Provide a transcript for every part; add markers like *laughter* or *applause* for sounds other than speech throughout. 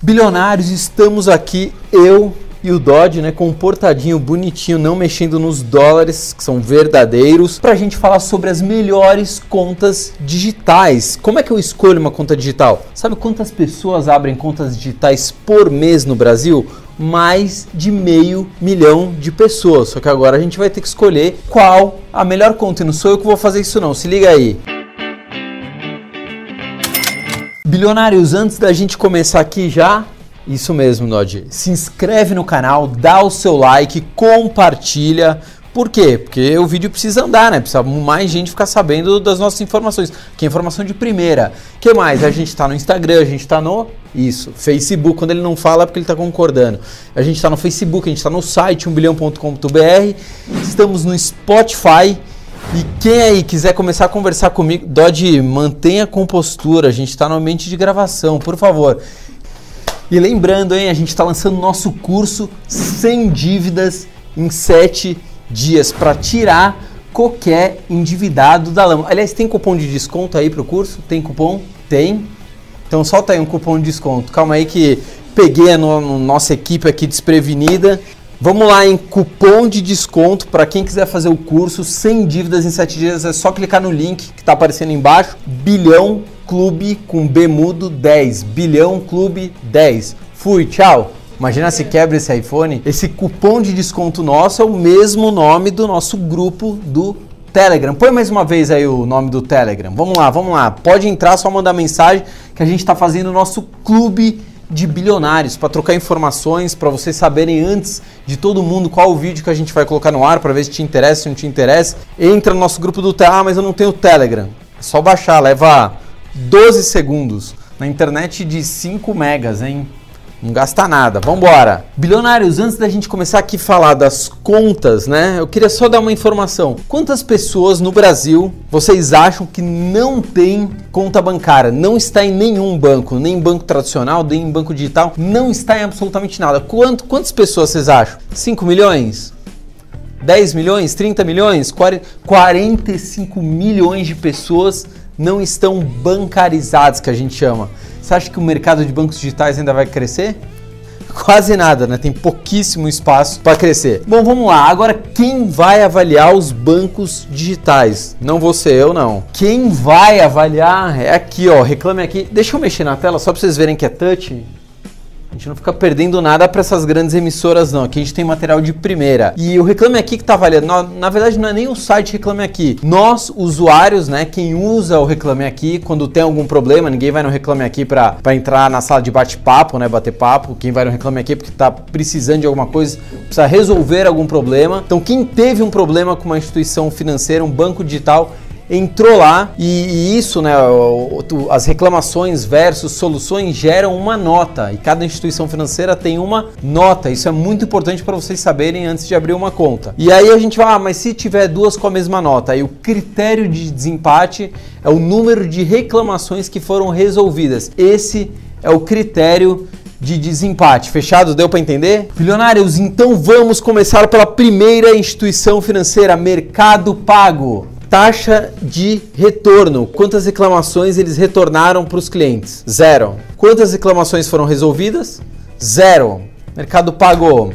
Bilionários, estamos aqui, eu e o Dodge, né, comportadinho, bonitinho, não mexendo nos dólares, que são verdadeiros, para a gente falar sobre as melhores contas digitais. Como é que eu escolho uma conta digital? Sabe quantas pessoas abrem contas digitais por mês no Brasil? mais de meio milhão de pessoas. Só que agora a gente vai ter que escolher qual a melhor conta. E não sou eu que vou fazer isso não. Se liga aí. Bilionários, antes da gente começar aqui já, isso mesmo, Nod. Se inscreve no canal, dá o seu like, compartilha. Por quê? Porque o vídeo precisa andar, né? Precisa mais gente ficar sabendo das nossas informações. Que é informação de primeira. que mais? A gente está no Instagram, a gente está no isso, Facebook. Quando ele não fala é porque ele está concordando. A gente está no Facebook, a gente está no site 1bilhão.com.br. Estamos no Spotify. E quem aí quiser começar a conversar comigo, Dodge, mantenha a compostura. A gente está no ambiente de gravação, por favor. E lembrando, hein, a gente está lançando nosso curso sem dívidas em 7 dias para tirar qualquer endividado da lama. Aliás, tem cupom de desconto aí para o curso? Tem cupom? Tem. Então solta aí um cupom de desconto. Calma aí que peguei a no, nossa equipe aqui desprevenida. Vamos lá em cupom de desconto para quem quiser fazer o curso sem dívidas em 7 dias. É só clicar no link que está aparecendo embaixo. Bilhão Clube com B mudo 10. Bilhão Clube 10. Fui, tchau. Imagina se quebra esse iPhone. Esse cupom de desconto nosso é o mesmo nome do nosso grupo do Telegram. Põe mais uma vez aí o nome do Telegram. Vamos lá, vamos lá. Pode entrar, só mandar mensagem que a gente está fazendo o nosso clube de bilionários para trocar informações, para vocês saberem antes de todo mundo qual o vídeo que a gente vai colocar no ar para ver se te interessa, se não te interessa. Entra no nosso grupo do Telegram, ah, mas eu não tenho Telegram. É só baixar, leva 12 segundos. Na internet de 5 megas, hein? Não gasta nada. Vambora. Bilionários, antes da gente começar aqui a falar das contas, né? Eu queria só dar uma informação. Quantas pessoas no Brasil vocês acham que não tem conta bancária? Não está em nenhum banco, nem banco tradicional, nem em banco digital, não está em absolutamente nada. Quanto, quantas pessoas vocês acham? 5 milhões? 10 milhões? 30 milhões? 40, 45 milhões de pessoas não estão bancarizados, que a gente chama. Você acha que o mercado de bancos digitais ainda vai crescer? Quase nada, né? Tem pouquíssimo espaço para crescer. Bom, vamos lá. Agora, quem vai avaliar os bancos digitais? Não ser eu, não. Quem vai avaliar é aqui, ó. Reclame aqui. Deixa eu mexer na tela só para vocês verem que é touch. A gente não fica perdendo nada para essas grandes emissoras, não. Aqui a gente tem material de primeira. E o Reclame Aqui que tá valendo, na, na, verdade não é nem o site Reclame Aqui. Nós, usuários, né, quem usa o Reclame Aqui, quando tem algum problema, ninguém vai no Reclame Aqui para entrar na sala de bate-papo, né, bater papo. Quem vai no Reclame Aqui é porque tá precisando de alguma coisa, precisa resolver algum problema. Então, quem teve um problema com uma instituição financeira, um banco digital, entrou lá e, e isso, né, as reclamações versus soluções geram uma nota e cada instituição financeira tem uma nota. Isso é muito importante para vocês saberem antes de abrir uma conta. E aí a gente vai, ah, mas se tiver duas com a mesma nota, aí o critério de desempate é o número de reclamações que foram resolvidas. Esse é o critério de desempate. Fechado? Deu para entender? Bilionários, então vamos começar pela primeira instituição financeira, Mercado Pago taxa de retorno. Quantas reclamações eles retornaram para os clientes? Zero. Quantas reclamações foram resolvidas? Zero. Mercado pagou.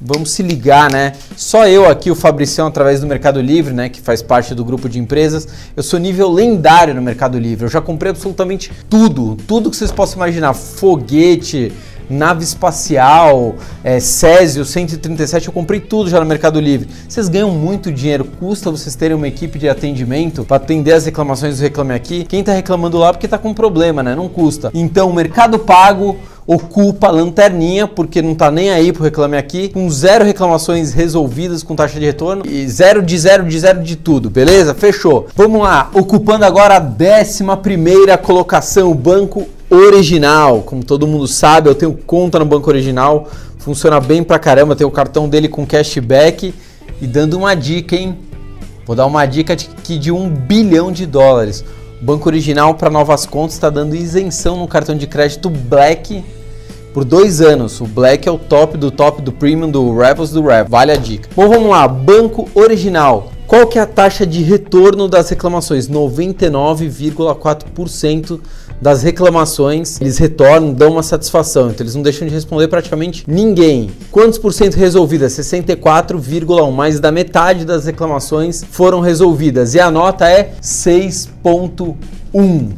Vamos se ligar, né? Só eu aqui, o Fabricião, através do Mercado Livre, né, que faz parte do grupo de empresas, eu sou nível lendário no Mercado Livre. Eu já comprei absolutamente tudo, tudo que vocês possam imaginar, foguete, nave espacial, é, Césio 137, eu comprei tudo já no Mercado Livre. Vocês ganham muito dinheiro, custa vocês terem uma equipe de atendimento para atender as reclamações do Reclame Aqui. Quem está reclamando lá porque está com problema, né? Não custa. Então, Mercado Pago ocupa a lanterninha, porque não está nem aí pro Reclame Aqui, com zero reclamações resolvidas com taxa de retorno e zero de zero de zero de tudo, beleza? Fechou. Vamos lá, ocupando agora a décima primeira colocação, o Banco Original. Como todo mundo sabe, eu tenho conta no Banco Original, funciona bem pra caramba, tenho o cartão dele com cashback e dando uma dica, hein? Vou dar uma dica de que de um bilhão de dólares. O Banco Original para novas contas está dando isenção no cartão de crédito Black por dois anos. O Black é o top do top do Premium do Rebels do Rebels. Vale a dica. Bom, vamos lá. Banco Original. Qual que é a taxa de retorno das reclamações? 99,4% das reclamações eles retornam, dão uma satisfação. Então eles não deixam de responder praticamente ninguém. Quantos por cento resolvidas? 64,1. Mais da metade das reclamações foram resolvidas. E a nota é 6,1.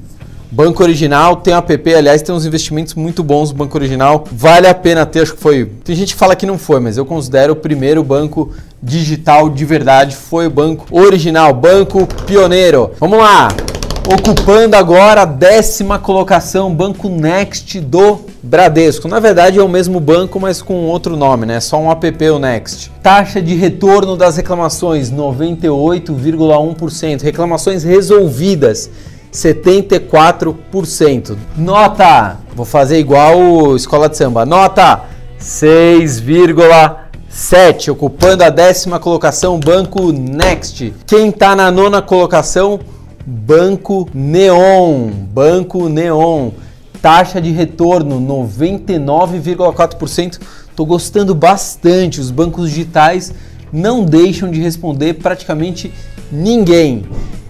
Banco Original tem um app, aliás, tem uns investimentos muito bons no Banco Original. Vale a pena ter, acho que foi. Tem gente que fala que não foi, mas eu considero o primeiro banco digital de verdade. Foi o Banco Original, Banco Pioneiro. Vamos lá! Ocupando agora a décima colocação, Banco Next do Bradesco. Na verdade é o mesmo banco, mas com outro nome, né? Só um app o Next. Taxa de retorno das reclamações 98,1%. Reclamações resolvidas 74%. Nota, vou fazer igual escola de samba. Nota 6,7, ocupando a décima colocação, Banco Next. Quem está na nona colocação? Banco Neon. Banco Neon. Taxa de retorno 99,4%. Estou gostando bastante. Os bancos digitais não deixam de responder praticamente ninguém.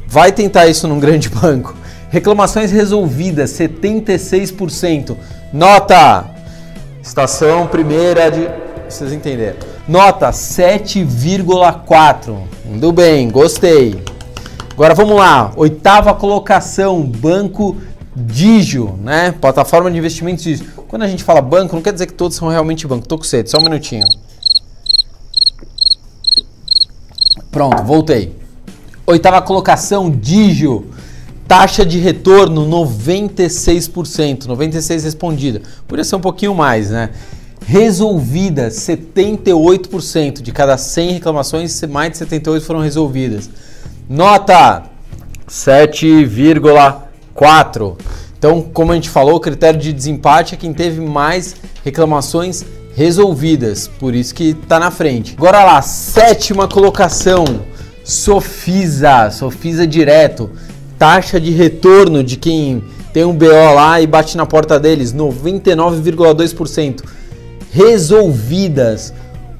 Vai tentar isso num grande *laughs* banco. Reclamações resolvidas, 76%. Nota! Estação primeira de. Vocês entenderam. Nota 7,4. Indo bem, gostei. Agora vamos lá. Oitava colocação, Banco Digio, né? Plataforma de investimentos Digio. Quando a gente fala banco, não quer dizer que todos são realmente banco. Tô com sede, só um minutinho. Pronto, voltei. Oitava colocação, Digio. Taxa de retorno 96%, 96 respondida. Podia ser um pouquinho mais, né? Resolvida 78%, de cada 100 reclamações, mais de 78 foram resolvidas. Nota 7,4. Então, como a gente falou, o critério de desempate é quem teve mais reclamações resolvidas, por isso que está na frente. Agora lá, sétima colocação. Sofisa, Sofisa direto. Taxa de retorno de quem tem um BO lá e bate na porta deles, 99,2%. Resolvidas,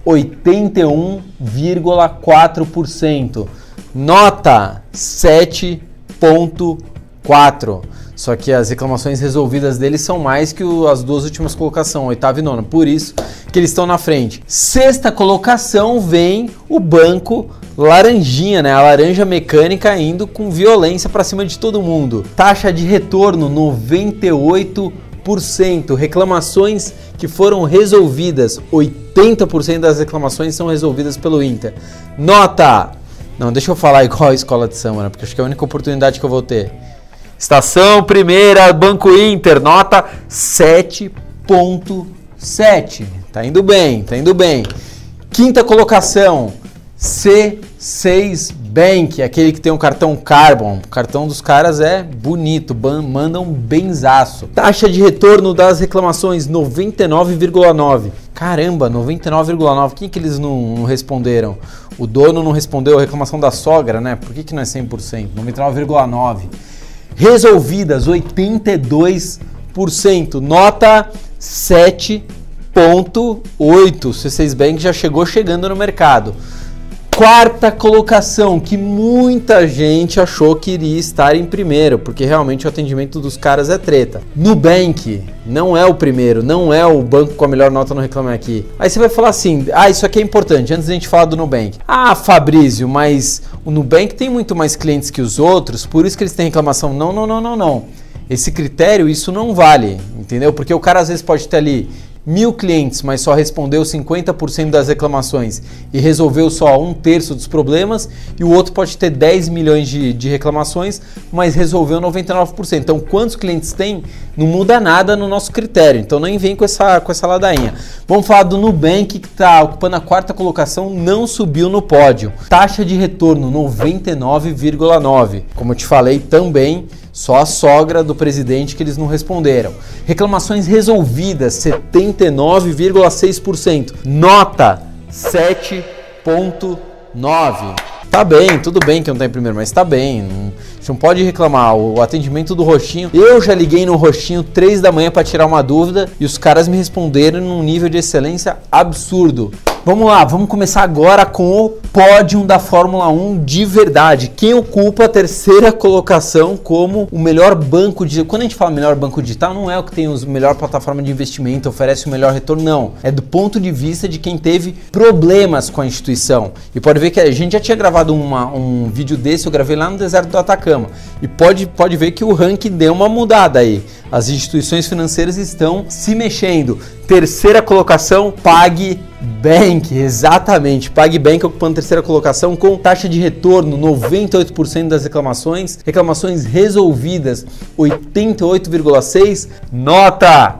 81,4%. Nota 7,4%. Só que as reclamações resolvidas deles são mais que o, as duas últimas colocações, oitava e nona. Por isso que eles estão na frente. Sexta colocação vem o banco laranjinha, né? A laranja mecânica indo com violência para cima de todo mundo. Taxa de retorno 98%. Reclamações que foram resolvidas, 80% das reclamações são resolvidas pelo Inter. Nota! Não, deixa eu falar igual a escola de samba, né? Porque acho que é a única oportunidade que eu vou ter. Estação primeira, Banco Inter, nota 7.7. Tá indo bem, tá indo bem. Quinta colocação, C6 Bank, aquele que tem um cartão Carbon. O cartão dos caras é bonito, mandam benzaço. Taxa de retorno das reclamações 99,9. Caramba, 99,9. Quem que eles não, não, responderam? O dono não respondeu a reclamação da sogra, né? Por que, que não é 100%? 99,9. Resolvidas 82%. Nota 7.8. C6 Bank já chegou chegando no mercado. Quarta colocação, que muita gente achou que iria estar em primeiro, porque realmente o atendimento dos caras é treta. Nubank não é o primeiro, não é o banco com a melhor nota no Reclame Aqui. Aí você vai falar assim: ah, isso aqui é importante, antes da gente falar do Nubank. Ah, Fabrício, mas o Nubank tem muito mais clientes que os outros, por isso que eles têm reclamação. Não, não, não, não, não. Esse critério, isso não vale, entendeu? Porque o cara às vezes pode ter ali mil clientes, mas só respondeu 50% das reclamações e resolveu só um terço dos problemas, e o outro pode ter 10 milhões de, de reclamações, mas resolveu 99%. Então, quantos clientes tem? Não muda nada no nosso critério. Então, nem vem com essa, com essa ladainha. Vamos falar do Nubank, que está ocupando a quarta colocação, não subiu no pódio. Taxa de retorno 99,9. Como eu te falei também só a sogra do presidente que eles não responderam. Reclamações resolvidas, 79,6%. Nota 7,9%. Tá bem, tudo bem que não tá em primeiro, mas tá bem. A gente não pode reclamar. O atendimento do Roxinho. Eu já liguei no Roxinho 3 da manhã para tirar uma dúvida e os caras me responderam num nível de excelência absurdo. Vamos lá, vamos começar agora com o pódio da Fórmula 1 de verdade. Quem ocupa a terceira colocação como o melhor banco de. Quando a gente fala melhor banco digital, não é o que tem a melhor plataforma de investimento, oferece o melhor retorno, não. É do ponto de vista de quem teve problemas com a instituição. E pode ver que a gente já tinha gravado uma, um vídeo desse, eu gravei lá no deserto do Atacama. E pode, pode ver que o ranking deu uma mudada aí. As instituições financeiras estão se mexendo. Terceira colocação, PagBank, exatamente. PagBank ocupando terceira colocação com taxa de retorno 98% das reclamações, reclamações resolvidas 88,6, nota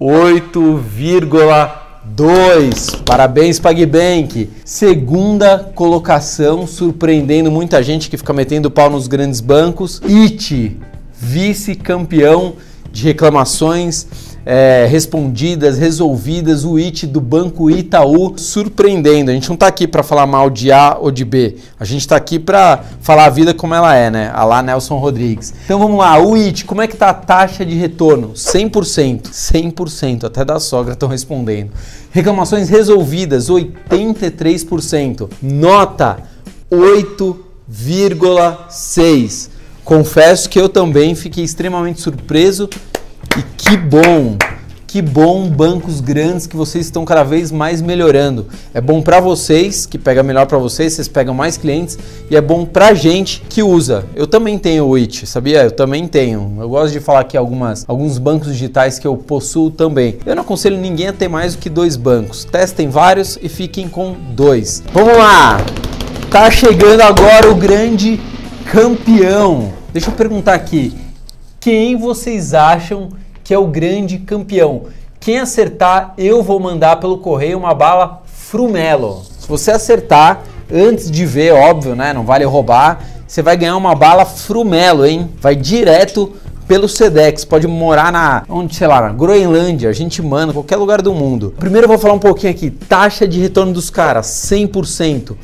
8,2. Parabéns PagBank. Segunda colocação, surpreendendo muita gente que fica metendo pau nos grandes bancos. IT, vice-campeão de reclamações é, respondidas, resolvidas, o IT do Banco Itaú surpreendendo. A gente não está aqui para falar mal de A ou de B, a gente está aqui para falar a vida como ela é, né? A lá Nelson Rodrigues. Então vamos lá, o IT, como é que tá a taxa de retorno? 100%, 100%, até da sogra estão respondendo. Reclamações resolvidas, 83%. Nota 8,6. Confesso que eu também fiquei extremamente surpreso e que bom, que bom bancos grandes que vocês estão cada vez mais melhorando. É bom para vocês, que pega melhor para vocês, vocês pegam mais clientes e é bom pra gente que usa. Eu também tenho o IT, sabia? Eu também tenho. Eu gosto de falar aqui algumas alguns bancos digitais que eu possuo também. Eu não aconselho ninguém a ter mais do que dois bancos. Testem vários e fiquem com dois. Vamos lá. Tá chegando agora o grande campeão. Deixa eu perguntar aqui. Quem vocês acham que é o grande campeão? Quem acertar, eu vou mandar pelo correio uma bala Frumelo. Se você acertar, antes de ver, óbvio, né? Não vale roubar. Você vai ganhar uma bala Frumelo, hein? Vai direto pelo Sedex, pode morar na, onde, sei lá, na Groenlândia, a gente manda, qualquer lugar do mundo. Primeiro eu vou falar um pouquinho aqui, taxa de retorno dos caras, 100%.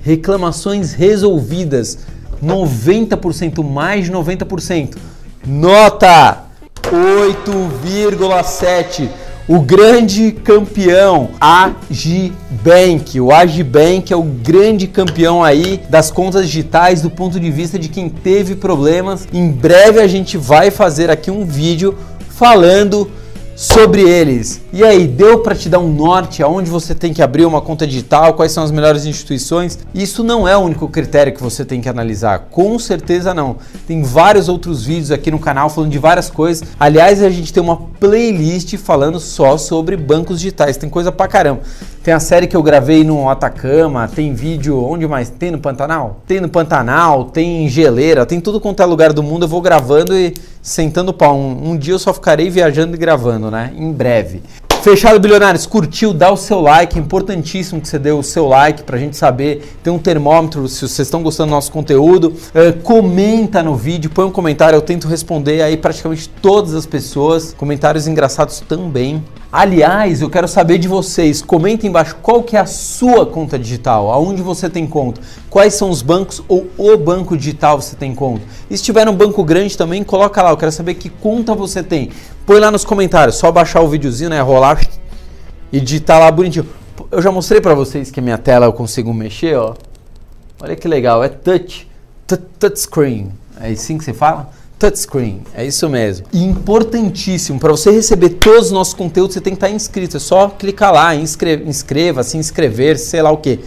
Reclamações resolvidas, 90%, mais de 90%. Nota 8,7. O grande campeão Agibank. O Agibank é o grande campeão aí das contas digitais do ponto de vista de quem teve problemas. Em breve a gente vai fazer aqui um vídeo falando sobre eles. E aí, deu para te dar um norte aonde você tem que abrir uma conta digital, quais são as melhores instituições? Isso não é o único critério que você tem que analisar, com certeza não. Tem vários outros vídeos aqui no canal falando de várias coisas. Aliás, a gente tem uma playlist falando só sobre bancos digitais, tem coisa pra caramba. Tem a série que eu gravei no Atacama, tem vídeo onde mais? Tem no Pantanal? Tem no Pantanal, tem em geleira, tem tudo quanto é lugar do mundo. Eu vou gravando e sentando pau. Um, um dia eu só ficarei viajando e gravando, né? Em breve. Fechado, bilionários. Curtiu? Dá o seu like. É importantíssimo que você dê o seu like para a gente saber. Tem um termômetro se vocês estão gostando do nosso conteúdo. Uh, comenta no vídeo, põe um comentário. Eu tento responder aí praticamente todas as pessoas. Comentários engraçados também. Aliás, eu quero saber de vocês. Comenta embaixo qual que é a sua conta digital, aonde você tem conta, quais são os bancos ou o banco digital você tem conta. E se tiver um banco grande também, coloca lá. Eu quero saber que conta você tem. Põe lá nos comentários. Só baixar o videozinho, né, rolar e digitar lá bonitinho. Eu já mostrei para vocês que a minha tela eu consigo mexer, ó. Olha que legal, é touch, touch screen. É assim que você fala? Touchscreen, é isso mesmo. E importantíssimo, para você receber todos os nossos conteúdos, você tem que estar inscrito. É só clicar lá, inscreva, inscreva se inscrever, sei lá o que.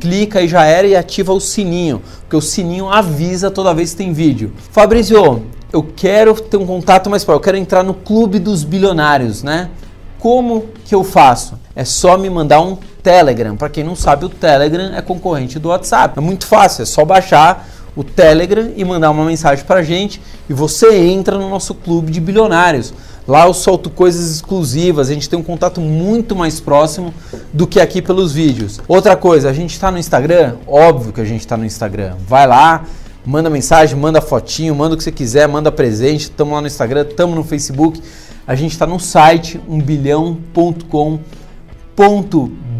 Clica e já era e ativa o sininho, porque o sininho avisa toda vez que tem vídeo. Fabrício, eu quero ter um contato mais próximo, eu quero entrar no clube dos bilionários, né? Como que eu faço? É só me mandar um Telegram. Para quem não sabe, o Telegram é concorrente do WhatsApp. É muito fácil, é só baixar o Telegram e mandar uma mensagem para a gente e você entra no nosso clube de bilionários. Lá eu solto coisas exclusivas, a gente tem um contato muito mais próximo do que aqui pelos vídeos. Outra coisa, a gente está no Instagram? Óbvio que a gente está no Instagram. Vai lá, manda mensagem, manda fotinho, manda o que você quiser, manda presente. Estamos lá no Instagram, estamos no Facebook. A gente está no site umbilhão.com.br.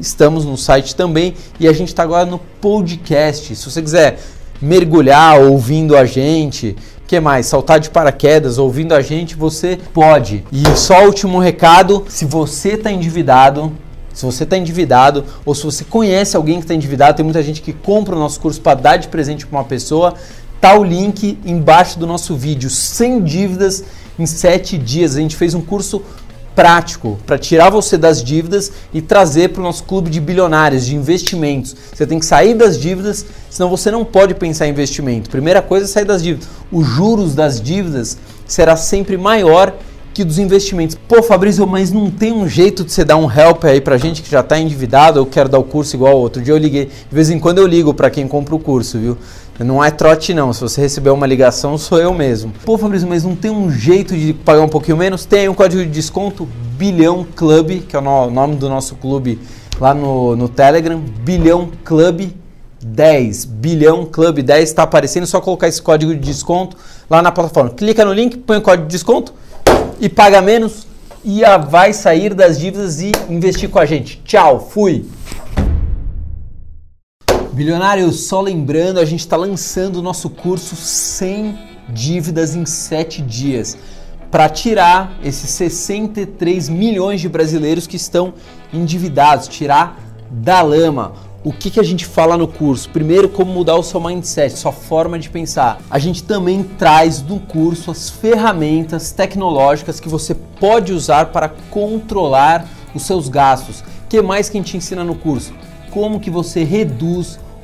Estamos no site também e a gente está agora no podcast. Se você quiser mergulhar ouvindo a gente, que mais? Saltar de paraquedas ouvindo a gente, você pode. E só último recado, se você está endividado, Se você está endividado ou se você conhece alguém que está endividado, tem muita gente que compra o nosso curso para dar de presente para uma pessoa, tá o link embaixo do nosso vídeo, sem dívidas em 7 dias. A gente fez um curso prático para tirar você das dívidas e trazer para o nosso clube de bilionários, de investimentos. Você tem que sair das dívidas, senão você não pode pensar em investimento. Primeira coisa é sair das dívidas. Os juros das dívidas será sempre maior que dos investimentos. Pô, Fabrício, mas não tem um jeito de você dar um help aí pra gente que já tá endividado ou quer dar o curso igual outro dia eu liguei. De vez em quando eu ligo para quem compra o curso, viu? Não é trote não, se você receber uma ligação sou eu mesmo. Pô, Fabrício, mas não tem um jeito de pagar um pouquinho menos? Tem um código de desconto Bilhão Club, que é o nome do nosso clube lá no, no Telegram, Bilhão Club 10, Bilhão Club 10, está aparecendo, só colocar esse código de desconto lá na plataforma. Clica no link, põe o código de desconto e paga menos e vai sair das dívidas e investir com a gente. Tchau, fui! Bilionário, só lembrando, a gente está lançando o nosso curso sem dívidas em 7 dias para tirar esses 63 milhões de brasileiros que estão endividados, tirar da lama. O que, que a gente fala no curso? Primeiro, como mudar o seu mindset, sua forma de pensar. A gente também traz no curso as ferramentas tecnológicas que você pode usar para controlar os seus gastos. O que mais que a gente ensina no curso? Como que você reduz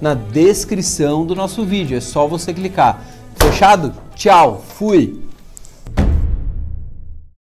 na descrição do nosso vídeo. É só você clicar. Fechado? Tchau, fui!